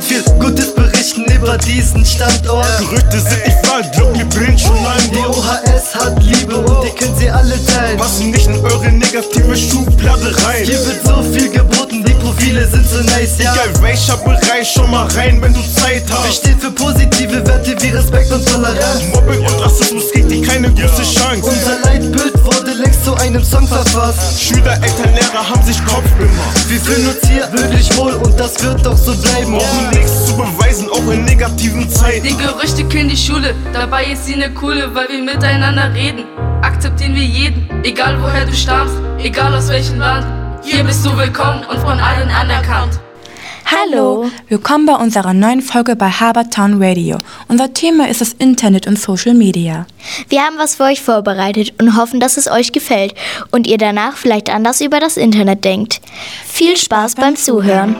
kann viel Gutes berichten über diesen Standort. Gerüchte sind nicht wahr, glaub mir, brennt schon ein Die Hat Liebe und ihr könnt sie alle teilen. Passen nicht in eure negative Schublade rein. Hier wird so viel geboten, die Profile sind so nice, ja. Egal welcher Bereich, schon mal rein, wenn du Zeit Wir hast. stehen für positive Werte wie Respekt und Toleranz. Mobbing und Rassismus kriegt dir keine große Chance. Unser Leitbild wurde längst zu einem Song verfasst. Schüler, Eltern, Lehrer haben sich Kopf gemacht. Wir fühlen uns hier wirklich wohl und das wird doch so bleiben. Brauchen nichts zu beweisen, auch in negativen Zeiten. Die Gerüchte kühlen die Schule, dabei ist sie ne coole, weil wir miteinander reden. Akzeptieren wir jeden, egal woher du stammst, egal aus welchem Land. Hier bist du willkommen und von allen anerkannt. Hallo, willkommen bei unserer neuen Folge bei Habertown Radio. Unser Thema ist das Internet und Social Media. Wir haben was für euch vorbereitet und hoffen, dass es euch gefällt und ihr danach vielleicht anders über das Internet denkt. Viel Spaß beim Zuhören.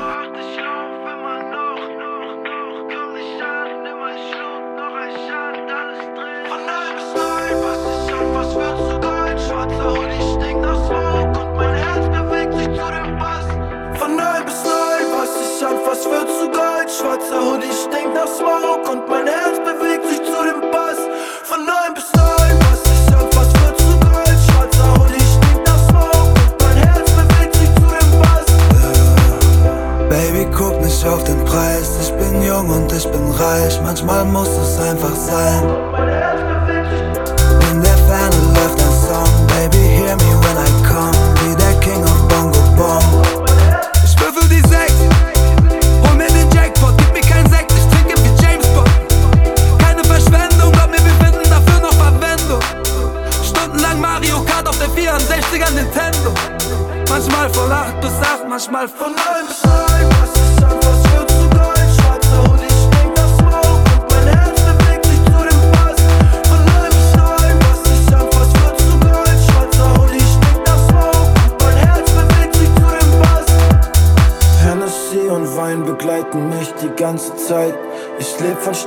Manchmal muss es einfach sein.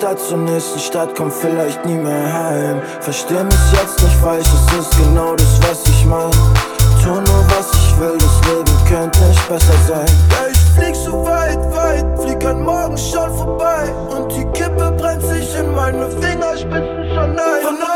Stadt zur nächsten Stadt, komm vielleicht nie mehr heim. Versteh mich jetzt nicht falsch, es ist genau das, was ich mein. Tu nur was ich will, das Leben könnte nicht besser sein. Ja, ich flieg so weit, weit, flieg an morgen schon vorbei. Und die Kippe brennt sich in meine Fingerspitzen schon ein.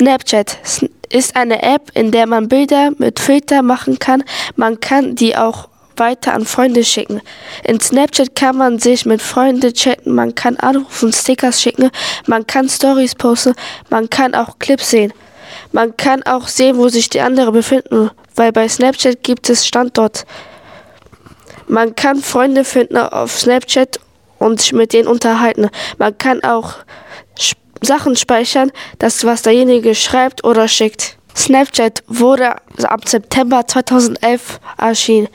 Snapchat Sn- ist eine App, in der man Bilder mit Filter machen kann. Man kann die auch weiter an Freunde schicken. In Snapchat kann man sich mit Freunden chatten, man kann anrufen, Stickers schicken, man kann Stories posten, man kann auch Clips sehen. Man kann auch sehen, wo sich die anderen befinden, weil bei Snapchat gibt es Standort. Man kann Freunde finden auf Snapchat und sich mit denen unterhalten. Man kann auch Sachen speichern, das was derjenige schreibt oder schickt. Snapchat wurde ab September 2011 erschienen.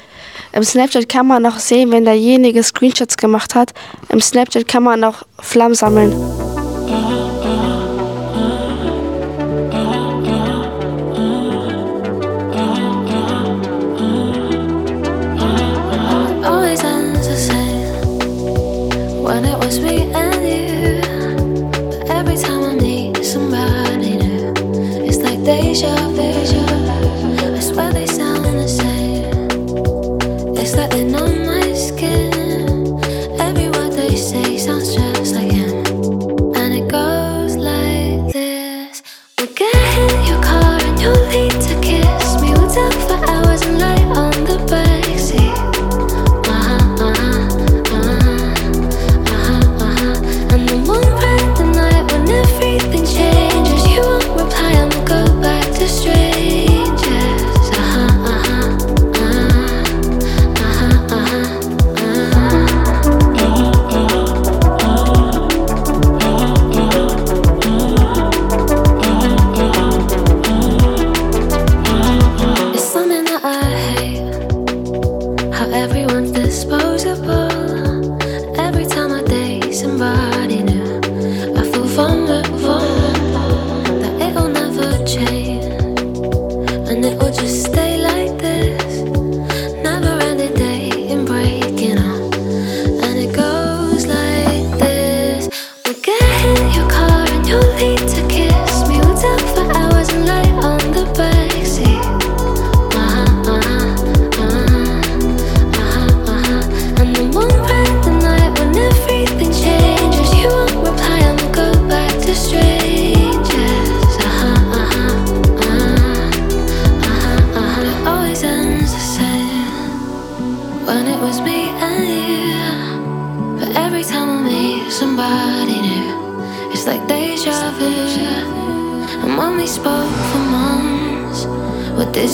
Im Snapchat kann man noch sehen, wenn derjenige Screenshots gemacht hat. Im Snapchat kann man auch Flammen sammeln. Swear they sound the same. It's like they're on my skin.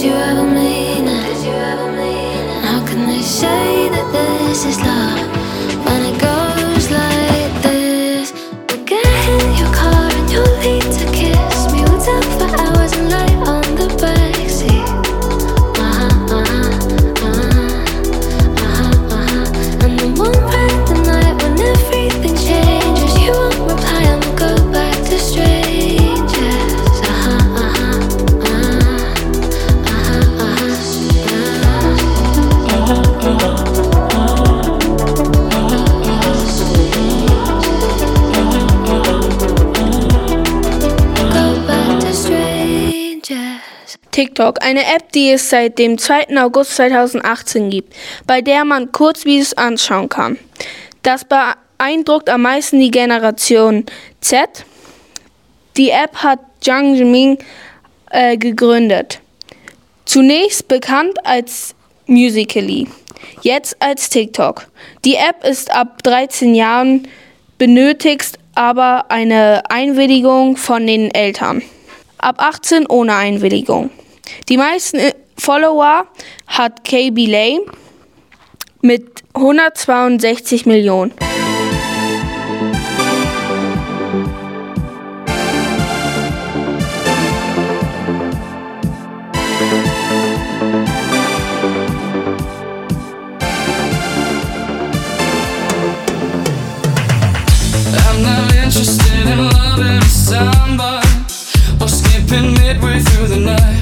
you ever made? TikTok, eine App, die es seit dem 2. August 2018 gibt, bei der man Kurzvideos anschauen kann. Das beeindruckt am meisten die Generation Z. Die App hat Zhang Jiming äh, gegründet. Zunächst bekannt als Musically, jetzt als TikTok. Die App ist ab 13 Jahren, benötigst aber eine Einwilligung von den Eltern. Ab 18 ohne Einwilligung. Die meisten äh, Follower hat KB Lay mit 162 Millionen. Midway through the night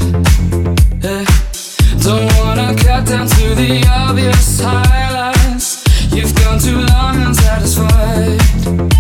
Don't wanna cut down to the obvious highlights. You've gone too long unsatisfied.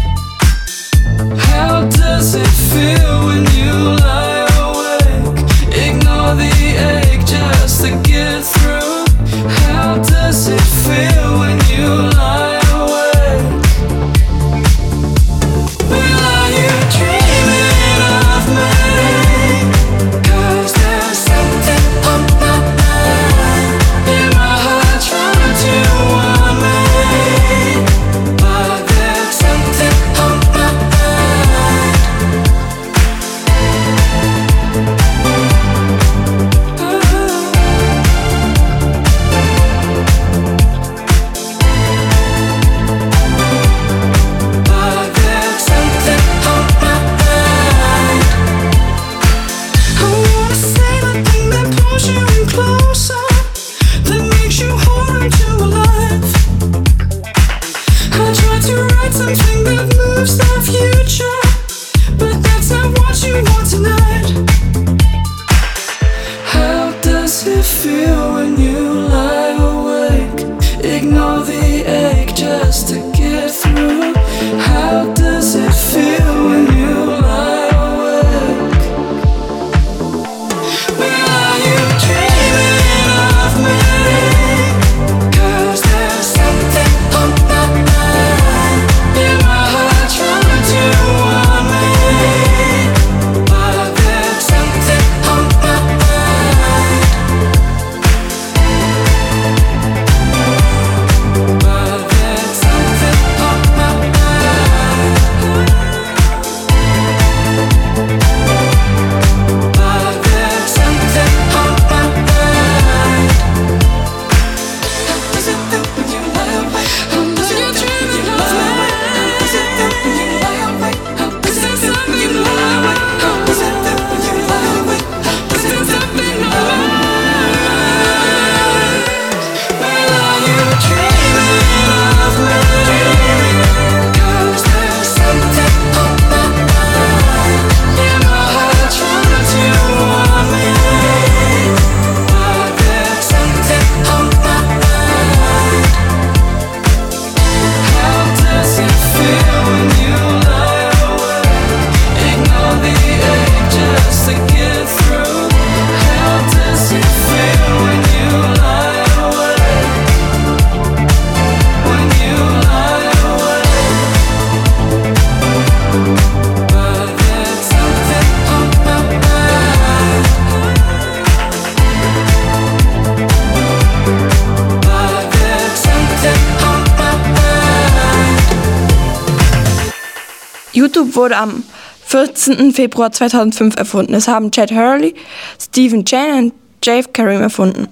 Wurde am 14. Februar 2005 erfunden. Es haben Chad Hurley, Stephen Chan und Jave Karim erfunden.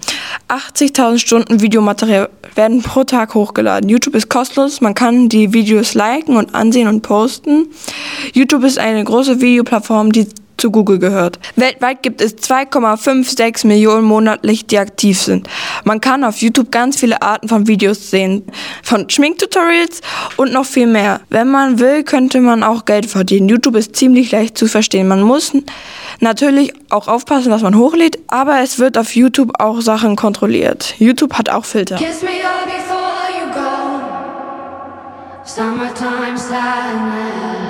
80.000 Stunden Videomaterial werden pro Tag hochgeladen. YouTube ist kostenlos, man kann die Videos liken und ansehen und posten. YouTube ist eine große Videoplattform, die zu Google gehört. Weltweit gibt es 2,56 Millionen monatlich, die aktiv sind. Man kann auf YouTube ganz viele Arten von Videos sehen, von Schminktutorials und noch viel mehr. Wenn man will, könnte man auch Geld verdienen. YouTube ist ziemlich leicht zu verstehen. Man muss natürlich auch aufpassen, was man hochlädt, aber es wird auf YouTube auch Sachen kontrolliert. YouTube hat auch Filter. Kiss me up before you go. Summertime sadness.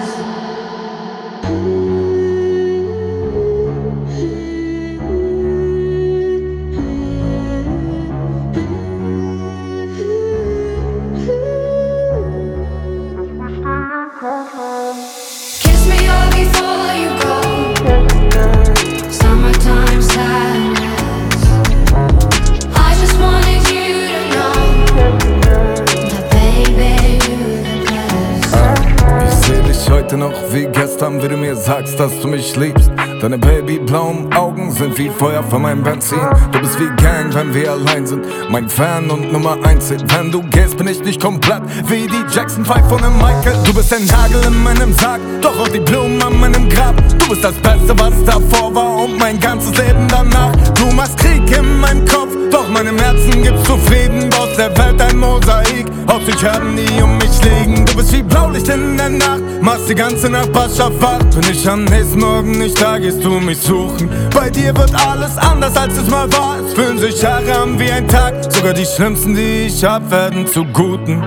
Heute noch wie gestern, wie du mir sagst, dass du mich liebst. Deine babyblauen Augen sind wie Feuer von meinem Benzin. Du bist wie Gang, wenn wir allein sind. Mein Fan und Nummer eins Hit. Wenn du gehst, bin ich nicht komplett wie die Jackson 5 von einem Michael. Du bist ein Nagel in meinem Sarg, doch auch die Blumen an meinem Grab. Du bist das Beste, was davor war und mein ganzes Leben danach. Du machst Krieg in meinem Kopf, doch meinem Herzen gibst du Frieden. Aus der Welt ein Mosaik, aus Sternen, die um mich liegen. Du bist wie Blaulicht in der Nacht, machst die ganze Nachbarschaft wach. Bin ich am nächsten Morgen nicht da, gehst du mich suchen. Bei dir wird alles anders, als es mal war. Es fühlen sich Jahre an wie ein Tag. Sogar die schlimmsten, die ich hab, werden zu guten.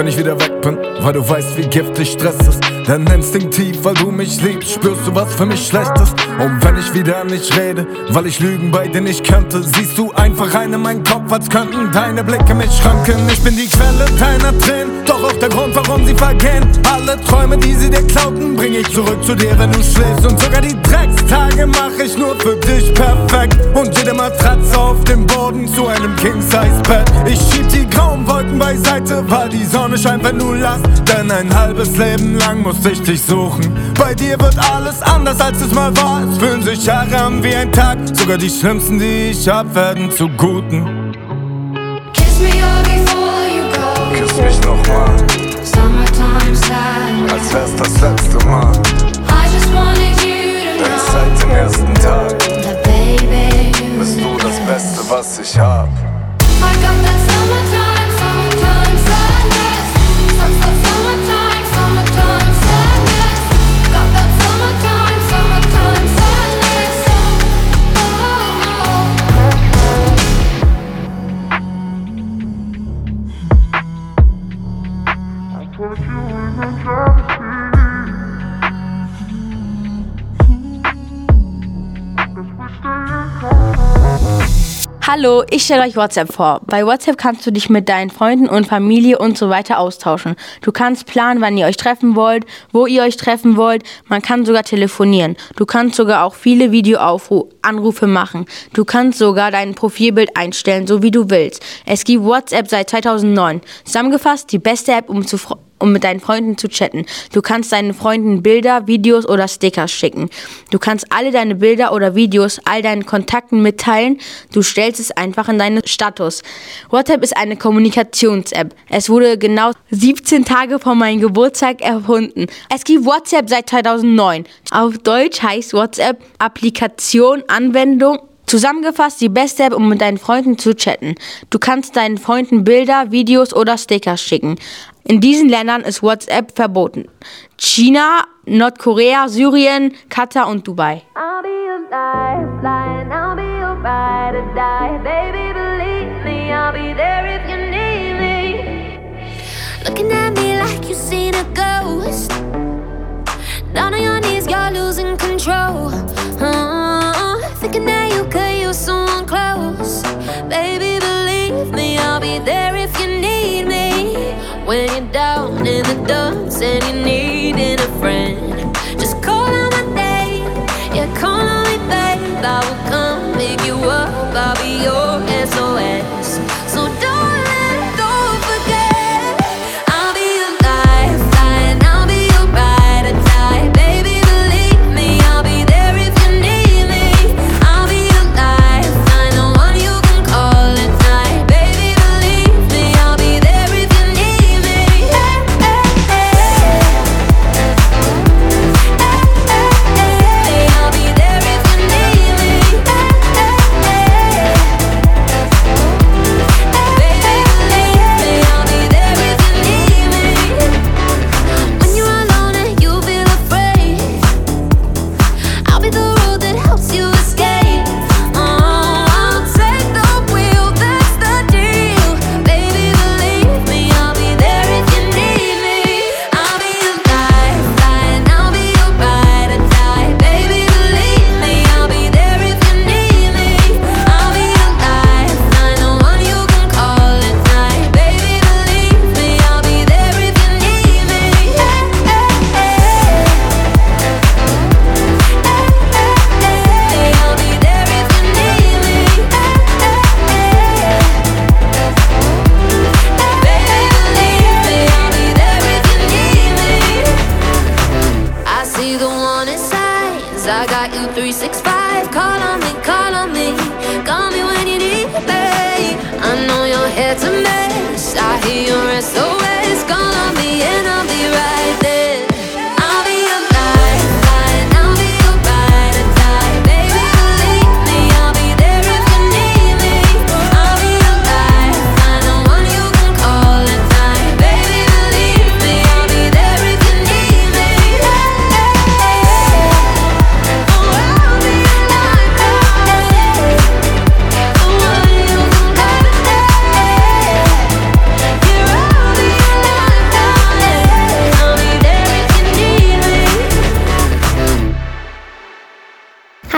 Wenn ich wieder weg bin, weil du weißt, wie giftig Stress ist. Denn instinktiv, weil du mich liebst, spürst du, was für mich schlecht ist. Und wenn ich wieder nicht rede, weil ich Lügen bei dir nicht könnte, siehst du einfach rein in meinen Kopf, als könnten deine Blicke mich schranken. Ich bin die Quelle deiner Tränen, doch auch der Grund, warum sie vergehen. Alle Träume, die sie dir klauten, bring ich zurück zu dir, wenn du schläfst. Und sogar die Dreckstage mach ich nur für dich perfekt. Und jede Matratze auf dem Boden zu einem King-Size-Bett. Ich schieb die grauen Wolken beiseite, weil die Sonne scheint, wenn du lachst. Denn ein halbes Leben lang musste ich dich suchen. Bei dir wird alles anders, als es mal war. Es fühlen sich Jahre an wie ein Tag. Sogar die schlimmsten, die ich hab, werden zu guten. Kiss me up before you go. Küss mich nochmal, Summertime sadness. als wär's das letzte Mal. I just wanted you to Denn know seit dem ersten Tag that baby bist du das Beste, was ich hab. Hallo, ich stelle euch WhatsApp vor. Bei WhatsApp kannst du dich mit deinen Freunden und Familie und so weiter austauschen. Du kannst planen, wann ihr euch treffen wollt, wo ihr euch treffen wollt. Man kann sogar telefonieren. Du kannst sogar auch viele Videoanrufe machen. Du kannst sogar dein Profilbild einstellen, so wie du willst. Es gibt WhatsApp seit 2009. Zusammengefasst, die beste App, um zu um mit deinen Freunden zu chatten. Du kannst deinen Freunden Bilder, Videos oder Stickers schicken. Du kannst alle deine Bilder oder Videos all deinen Kontakten mitteilen. Du stellst es einfach in deinen Status. WhatsApp ist eine Kommunikations-App. Es wurde genau 17 Tage vor meinem Geburtstag erfunden. Es gibt WhatsApp seit 2009. Auf Deutsch heißt WhatsApp Applikation, Anwendung Zusammengefasst die beste App, um mit deinen Freunden zu chatten. Du kannst deinen Freunden Bilder, Videos oder Stickers schicken. In diesen Ländern ist WhatsApp verboten. China, Nordkorea, Syrien, Katar und Dubai. I'll be your lifeline, I'll be your ride or die. Baby, believe me, I'll be and you're needing a friend.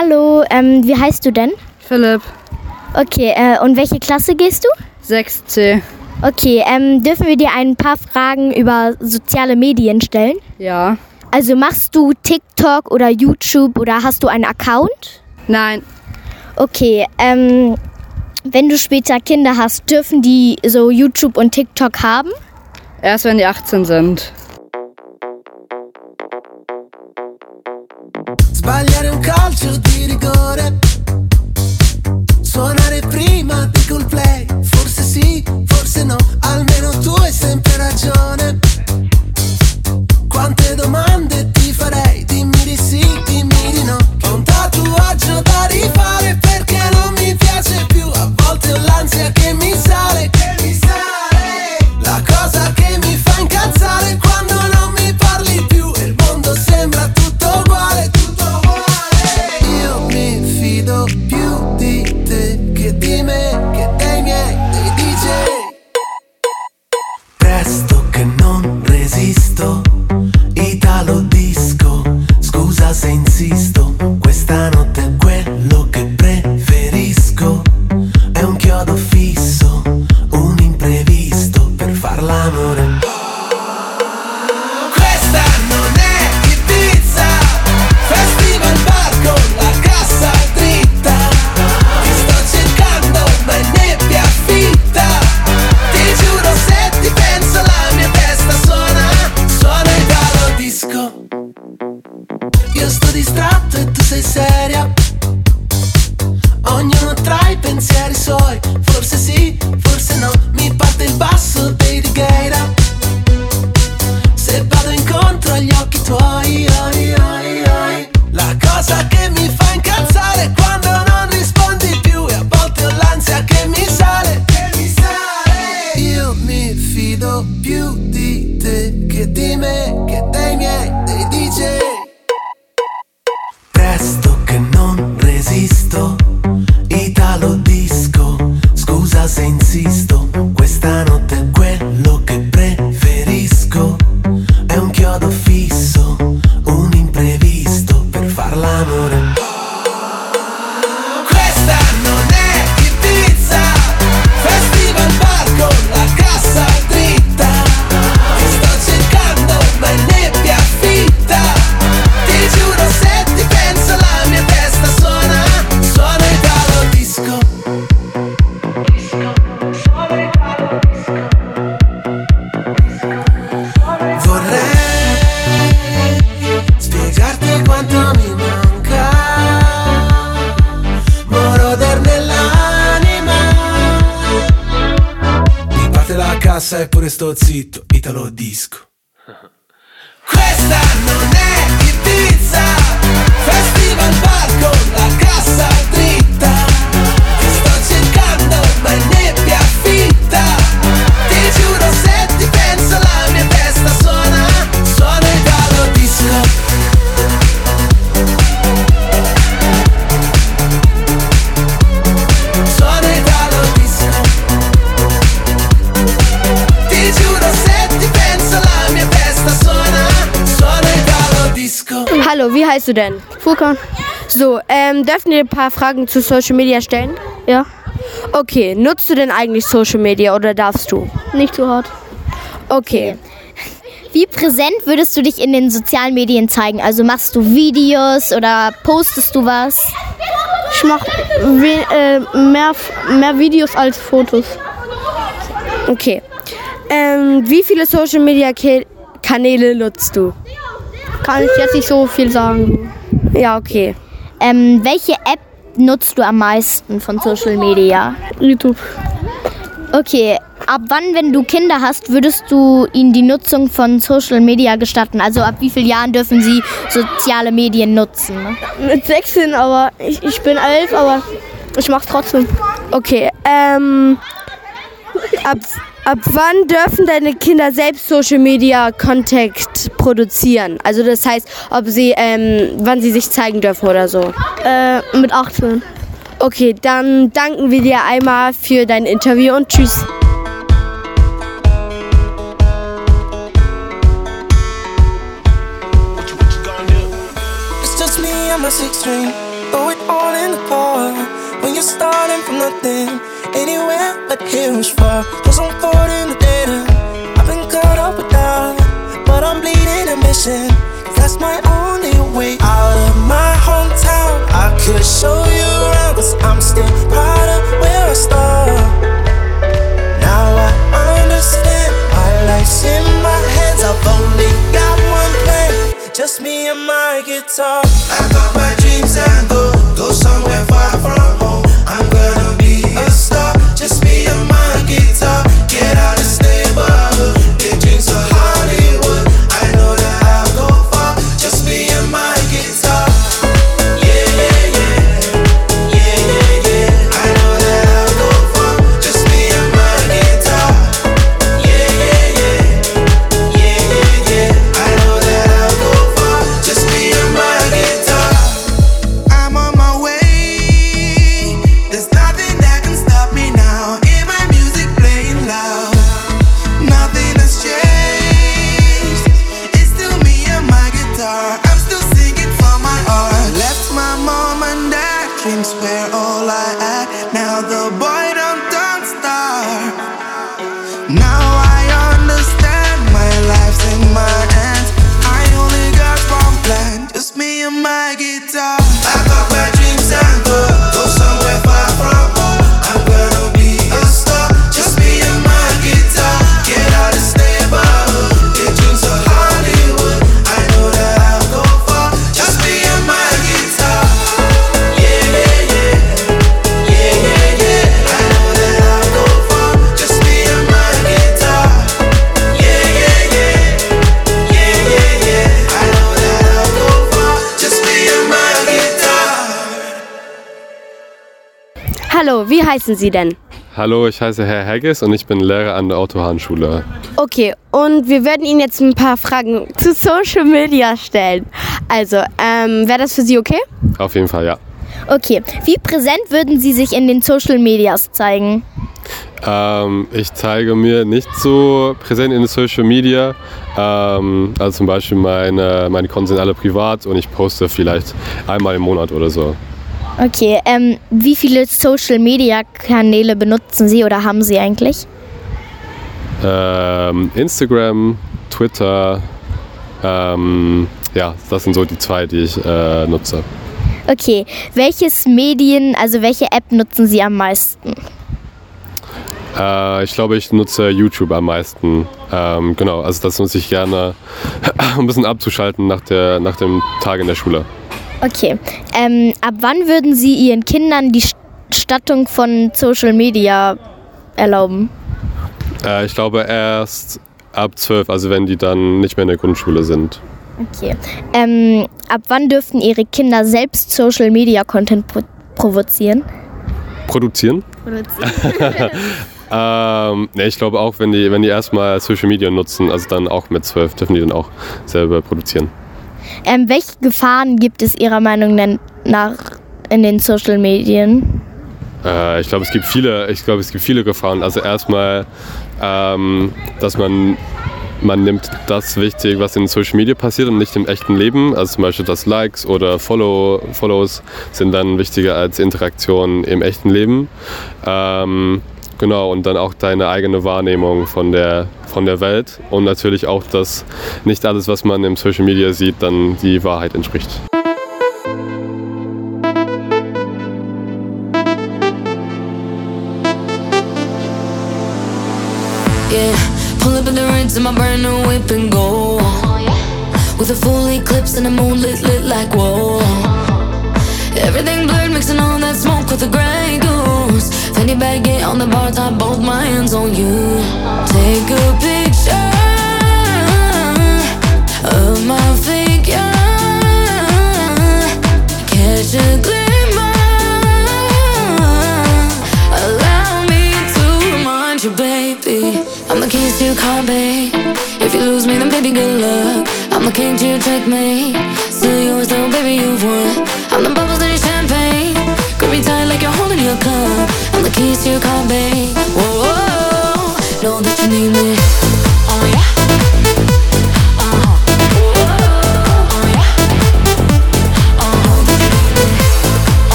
Hallo, ähm, wie heißt du denn? Philipp. Okay, äh, und welche Klasse gehst du? 6C. Okay, ähm, dürfen wir dir ein paar Fragen über soziale Medien stellen? Ja. Also machst du TikTok oder YouTube oder hast du einen Account? Nein. Okay, ähm, wenn du später Kinder hast, dürfen die so YouTube und TikTok haben? Erst wenn die 18 sind. Spagliare un calcio Suonare prima di play Forse sì, forse no Almeno tu hai sempre ragione. I'm and pure sto zitto, heißt du denn? Furkan. So, ähm, dürfen wir ein paar Fragen zu Social Media stellen? Ja. Okay, nutzt du denn eigentlich Social Media oder darfst du? Nicht so hart. Okay. Wie präsent würdest du dich in den sozialen Medien zeigen? Also machst du Videos oder postest du was? Ich mache äh, mehr, mehr Videos als Fotos. Okay. Ähm, wie viele Social Media Kanäle nutzt du? Kann ich jetzt nicht so viel sagen. Ja, okay. Ähm, welche App nutzt du am meisten von Social Media? YouTube. Okay, ab wann, wenn du Kinder hast, würdest du ihnen die Nutzung von Social Media gestatten? Also ab wie vielen Jahren dürfen sie soziale Medien nutzen? Mit 16, aber ich, ich bin 11, aber ich mach's trotzdem. Okay, ähm, ab, ab wann dürfen deine Kinder selbst Social Media Contact produzieren? Also das heißt, ob sie, ähm, wann sie sich zeigen dürfen oder so? Äh, mit 18. Okay, dann danken wir dir einmal für dein Interview und tschüss. It's just me and my six string. Throw it all in the car. You're starting from nothing, anywhere but here is far. Cause I'm caught in the data. I've been caught up with that. But I'm bleeding a mission. That's my only way out of my hometown. I could show you around, cause I'm still proud of where I started. Now I understand my life's in my hands. I've only got one plan, just me and my guitar. Hallo, wie heißen Sie denn? Hallo, ich heiße Herr Hegges und ich bin Lehrer an der Autohahnschule. Okay, und wir werden Ihnen jetzt ein paar Fragen zu Social Media stellen. Also, ähm, wäre das für Sie okay? Auf jeden Fall, ja. Okay, wie präsent würden Sie sich in den Social Medias zeigen? Ähm, ich zeige mir nicht so präsent in den Social Media. Ähm, also zum Beispiel meine, meine Konten sind alle privat und ich poste vielleicht einmal im Monat oder so. Okay, ähm, wie viele Social Media Kanäle benutzen Sie oder haben Sie eigentlich? Ähm, Instagram, Twitter, ähm, ja, das sind so die zwei, die ich äh, nutze. Okay, welches Medien, also welche App nutzen Sie am meisten? Äh, ich glaube, ich nutze YouTube am meisten. Ähm, genau, also das nutze ich gerne, um ein bisschen abzuschalten nach, der, nach dem Tag in der Schule. Okay, ähm, ab wann würden Sie Ihren Kindern die Stattung von Social Media erlauben? Äh, ich glaube erst ab 12, also wenn die dann nicht mehr in der Grundschule sind. Okay. Ähm, ab wann dürften Ihre Kinder selbst Social Media Content pro provozieren? Produzieren? ähm, ne, ich glaube auch, wenn die, wenn die erstmal Social Media nutzen, also dann auch mit 12, dürfen die dann auch selber produzieren. Ähm, welche Gefahren gibt es Ihrer Meinung nach in den Social Medien? Äh, ich glaube, es gibt viele, ich glaube, es gibt viele Gefahren. Also erstmal, ähm, dass man man nimmt das wichtig, was in Social Media passiert und nicht im echten Leben. Also zum Beispiel, dass Likes oder Follow, Follows sind dann wichtiger als Interaktionen im echten Leben. Ähm, genau, und dann auch deine eigene Wahrnehmung von der, von der Welt und natürlich auch, dass nicht alles, was man im Social Media sieht, dann die Wahrheit entspricht. Yeah, pull up in the rinse in my brand new whip and go. With a full eclipse and the moon lit, like whoa. Top, both my hands on you. Take a picture of my figure. Catch a glimmer. Allow me to remind you, baby. I'm the keys to your car, babe. If you lose me, then baby, good luck. I'm the king to your checkmate.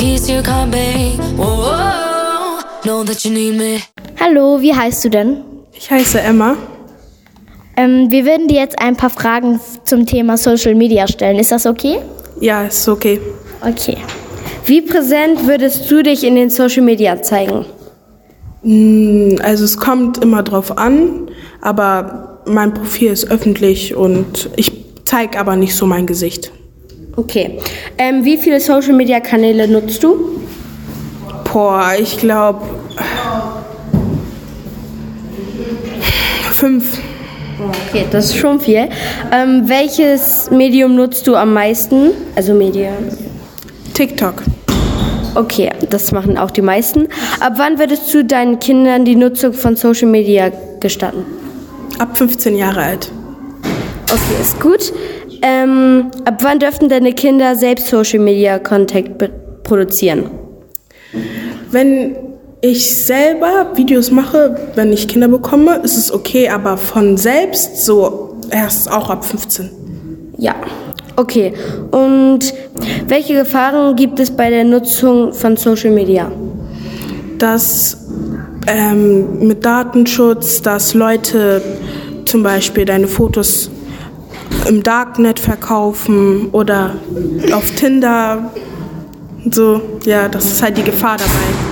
Keys to your car, babe. Whoa, whoa, know that you need me. Hallo, wie heißt du denn? Ich heiße Emma. Ähm, wir würden dir jetzt ein paar Fragen zum Thema Social Media stellen. Ist das okay? Ja, ist okay. Okay. Wie präsent würdest du dich in den Social Media zeigen? Mm, Also es kommt immer drauf an, aber mein Profil ist öffentlich und ich zeige aber nicht so mein Gesicht. Okay. Ähm, wie viele Social Media Kanäle nutzt du? Boah, ich glaube fünf. Okay, das ist schon viel. Ähm, welches Medium nutzt du am meisten? Also Medien. TikTok. Okay, das machen auch die meisten. Ab wann würdest du deinen Kindern die Nutzung von Social Media gestatten? Ab 15 Jahre alt. Okay, ist gut. Ähm, ab wann dürften deine Kinder selbst Social Media Content be- produzieren? Wenn ich selber Videos mache, wenn ich Kinder bekomme, ist es okay, aber von selbst so erst auch ab 15. Ja. Okay. Und welche Gefahren gibt es bei der Nutzung von Social Media? Dass ähm, mit Datenschutz, dass Leute zum Beispiel deine Fotos im Darknet verkaufen oder auf Tinder. So, ja, das ist halt die Gefahr dabei.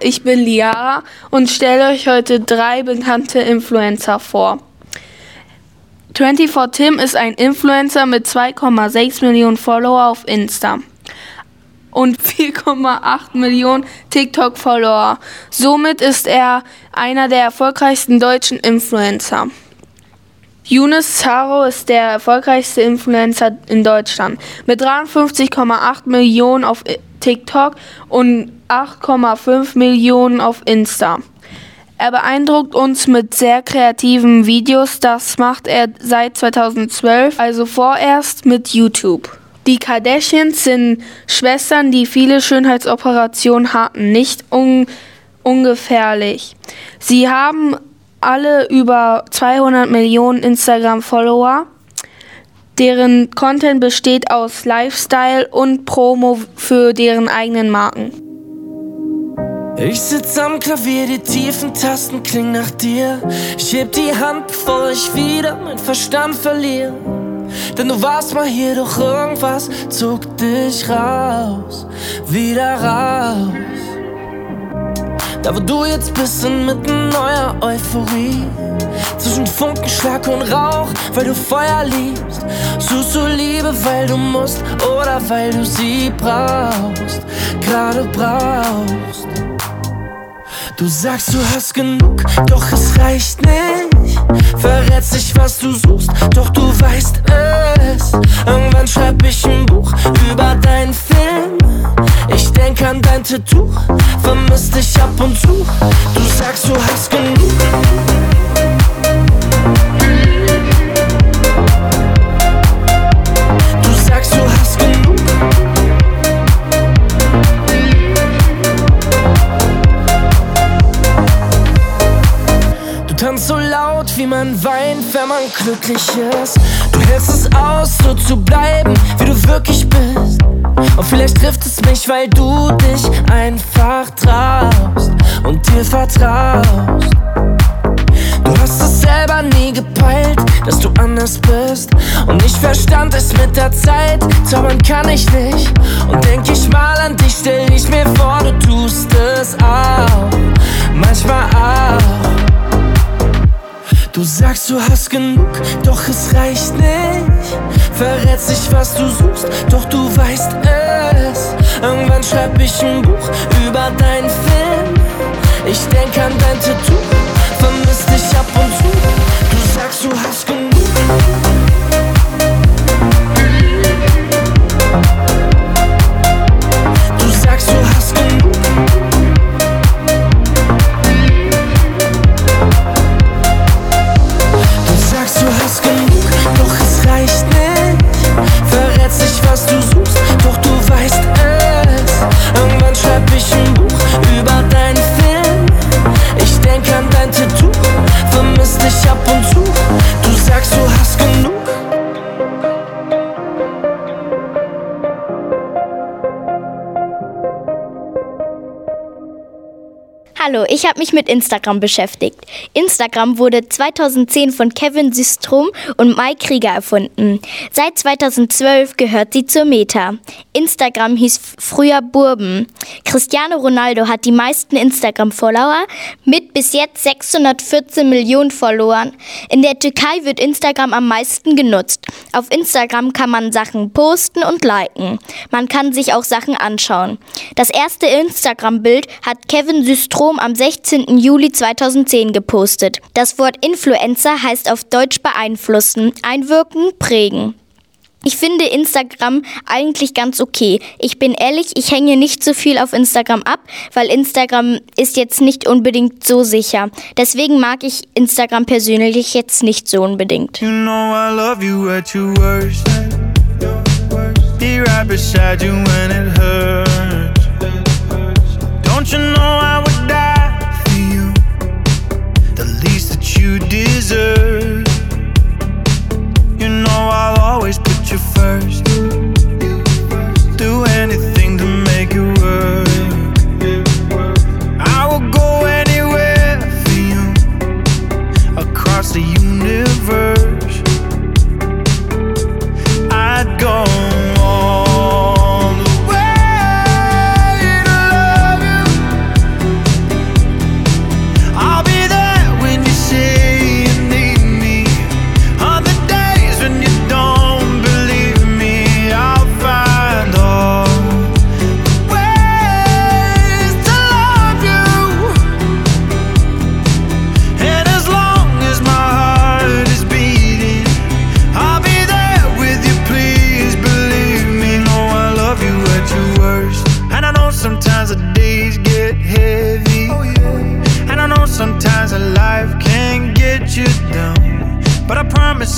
Ich bin Liara und stelle euch heute drei bekannte Influencer vor. 24 Tim ist ein Influencer mit 2,6 Millionen Follower auf Insta und 4,8 Millionen TikTok-Follower. Somit ist er einer der erfolgreichsten deutschen Influencer. Yunus Zaro ist der erfolgreichste Influencer in Deutschland mit 53,8 Millionen auf TikTok und 8,5 Millionen auf Insta. Er beeindruckt uns mit sehr kreativen Videos. Das macht er seit 2012, also vorerst mit YouTube. Die Kardashians sind Schwestern, die viele Schönheitsoperationen hatten, nicht un ungefährlich. Sie haben alle über 200 Millionen Instagram-Follower. Deren Content besteht aus Lifestyle und Promo für deren eigenen Marken. Ich sitz am Klavier, die tiefen Tasten klingen nach dir. Ich heb die Hand, bevor ich wieder mein Verstand verliere. Denn du warst mal hier, doch irgendwas zog dich raus, wieder raus. Da wo du jetzt bist, inmitten neuer Euphorie. Zwischen Funkenschlag und Rauch, weil du Feuer liebst. Suchst du Liebe, weil du musst oder weil du sie brauchst, gerade brauchst. Du sagst, du hast genug, doch es reicht nicht. Verrätst nicht, was du suchst, doch du weißt es. Irgendwann schreib ich ein Buch über deinen Film. Ich denk an dein Tattoo, vermiss dich ab und zu. Du sagst, du hast genug. Glücklich ist. Du hältst es aus, so zu bleiben, wie du wirklich bist. Und vielleicht trifft es mich, weil du dich einfach traust und dir vertraust. Du hast es selber nie gepeilt, dass du anders bist. Und ich verstand es mit der Zeit, zaubern kann ich nicht. Und denk ich mal an dich, stell ich mir vor, du tust es auch. Manchmal auch. Du sagst, du hast genug, doch es reicht nicht. Verrätst nicht, was du suchst, doch du weißt es. Irgendwann schreib ich ein Buch über deinen Film. Ich denk an dein Tattoo, Du sagst, du mit Instagram beschäftigt. Instagram wurde 2010 von Kevin Systrom und Mike Krieger erfunden. Seit 2012 gehört sie zur Meta. Instagram hieß früher Burben. Cristiano Ronaldo hat die meisten Instagram-Follower mit bis jetzt 614 Millionen Followern. In der Türkei wird Instagram am meisten genutzt. Auf Instagram kann man Sachen posten und liken. Man kann sich auch Sachen anschauen. Das erste Instagram-Bild hat Kevin Systrom am 16. Juli 2010 gepostet. Das Wort Influencer heißt auf Deutsch beeinflussen, einwirken, prägen. Ich finde Instagram eigentlich ganz okay. Ich bin ehrlich, ich hänge nicht so viel auf Instagram ab, weil Instagram ist jetzt nicht unbedingt so sicher. Deswegen mag ich Instagram persönlich jetzt nicht so unbedingt. You know I love you at your worst. Be right beside you when it hurts. You deserve. You know I'll always put you first. Do anything to make it work. I will go anywhere for you across the universe.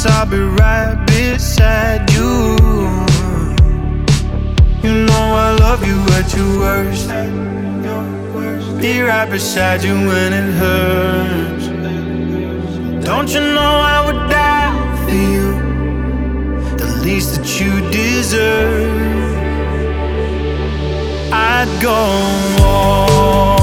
Promise I'll be right beside you. You know I love you at your worst. Be right beside you when it hurts. Don't you know I would die for you? The least that you deserve. I'd go all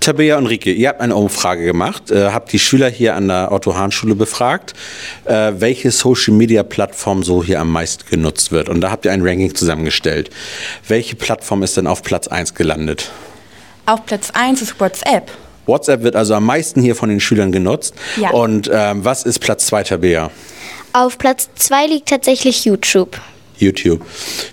Tabea und Rike, ihr habt eine Umfrage gemacht, äh, habt die Schüler hier an der Otto-Hahn-Schule befragt, äh, welche Social-Media-Plattform so hier am meisten genutzt wird. Und da habt ihr ein Ranking zusammengestellt. Welche Plattform ist denn auf Platz 1 gelandet? Auf Platz 1 ist WhatsApp. WhatsApp wird also am meisten hier von den Schülern genutzt. Ja. Und ähm, was ist Platz 2, Tabea? Auf Platz 2 liegt tatsächlich YouTube. YouTube.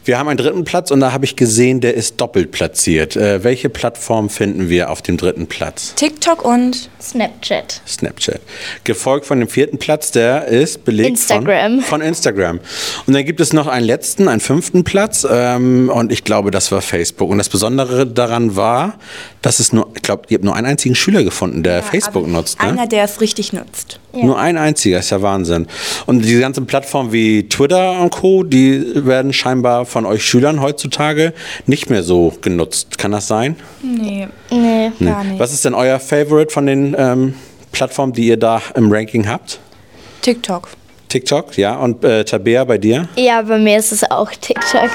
Wir haben einen dritten Platz und da habe ich gesehen, der ist doppelt platziert. Äh, welche Plattform finden wir auf dem dritten Platz? TikTok und Snapchat. Snapchat. Gefolgt von dem vierten Platz, der ist belegt Instagram. Von, von Instagram. Und dann gibt es noch einen letzten, einen fünften Platz ähm, und ich glaube, das war Facebook. Und das Besondere daran war, dass es nur, ich glaube, ihr habt nur einen einzigen Schüler gefunden, der Facebook nutzt. Ne? einer, der es richtig nutzt. Nur ein einziger, ist ja Wahnsinn. Und diese ganzen Plattformen wie Twitter und Co., die werden scheinbar von euch Schülern heutzutage nicht mehr so genutzt. Kann das sein? Nee. Nee, Nee. Was ist denn euer Favorite von den ähm, Plattformen, die ihr da im Ranking habt? TikTok. TikTok, ja. Und äh, Tabea bei dir? Ja, bei mir ist es auch TikTok.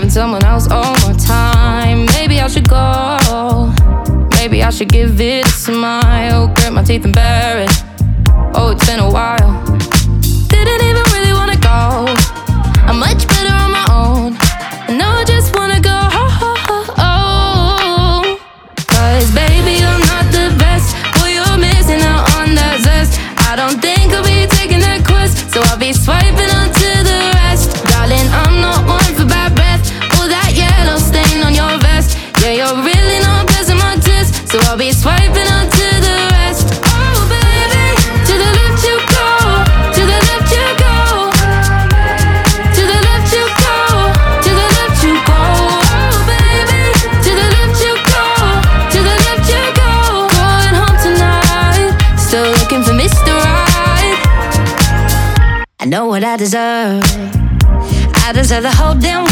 Giving someone else all my time. Maybe I should go. Maybe I should give it a smile. Grit my teeth and bear it. Oh, it's been a while. Deserve. I deserve the whole damn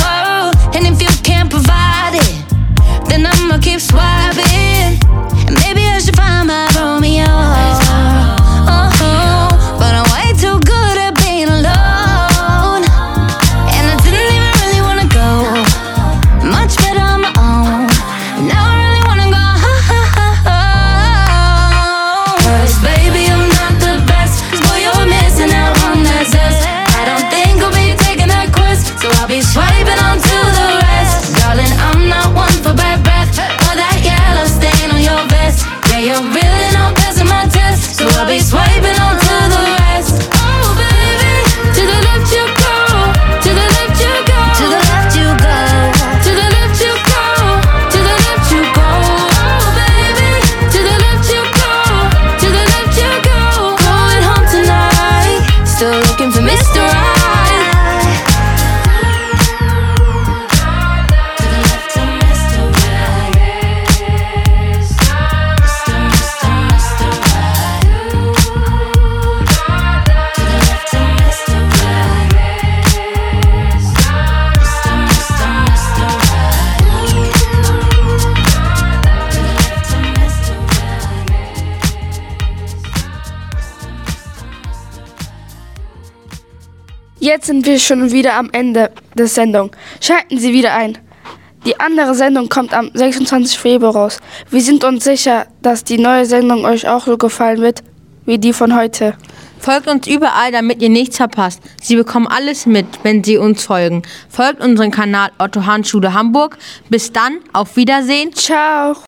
sind schon wieder am Ende der Sendung. Schalten Sie wieder ein. Die andere Sendung kommt am 26. Februar raus. Wir sind uns sicher, dass die neue Sendung euch auch so gefallen wird wie die von heute. Folgt uns überall, damit ihr nichts verpasst. Sie bekommen alles mit, wenn Sie uns folgen. Folgt unserem Kanal Otto Hahn Schule Hamburg. Bis dann, auf Wiedersehen. Ciao.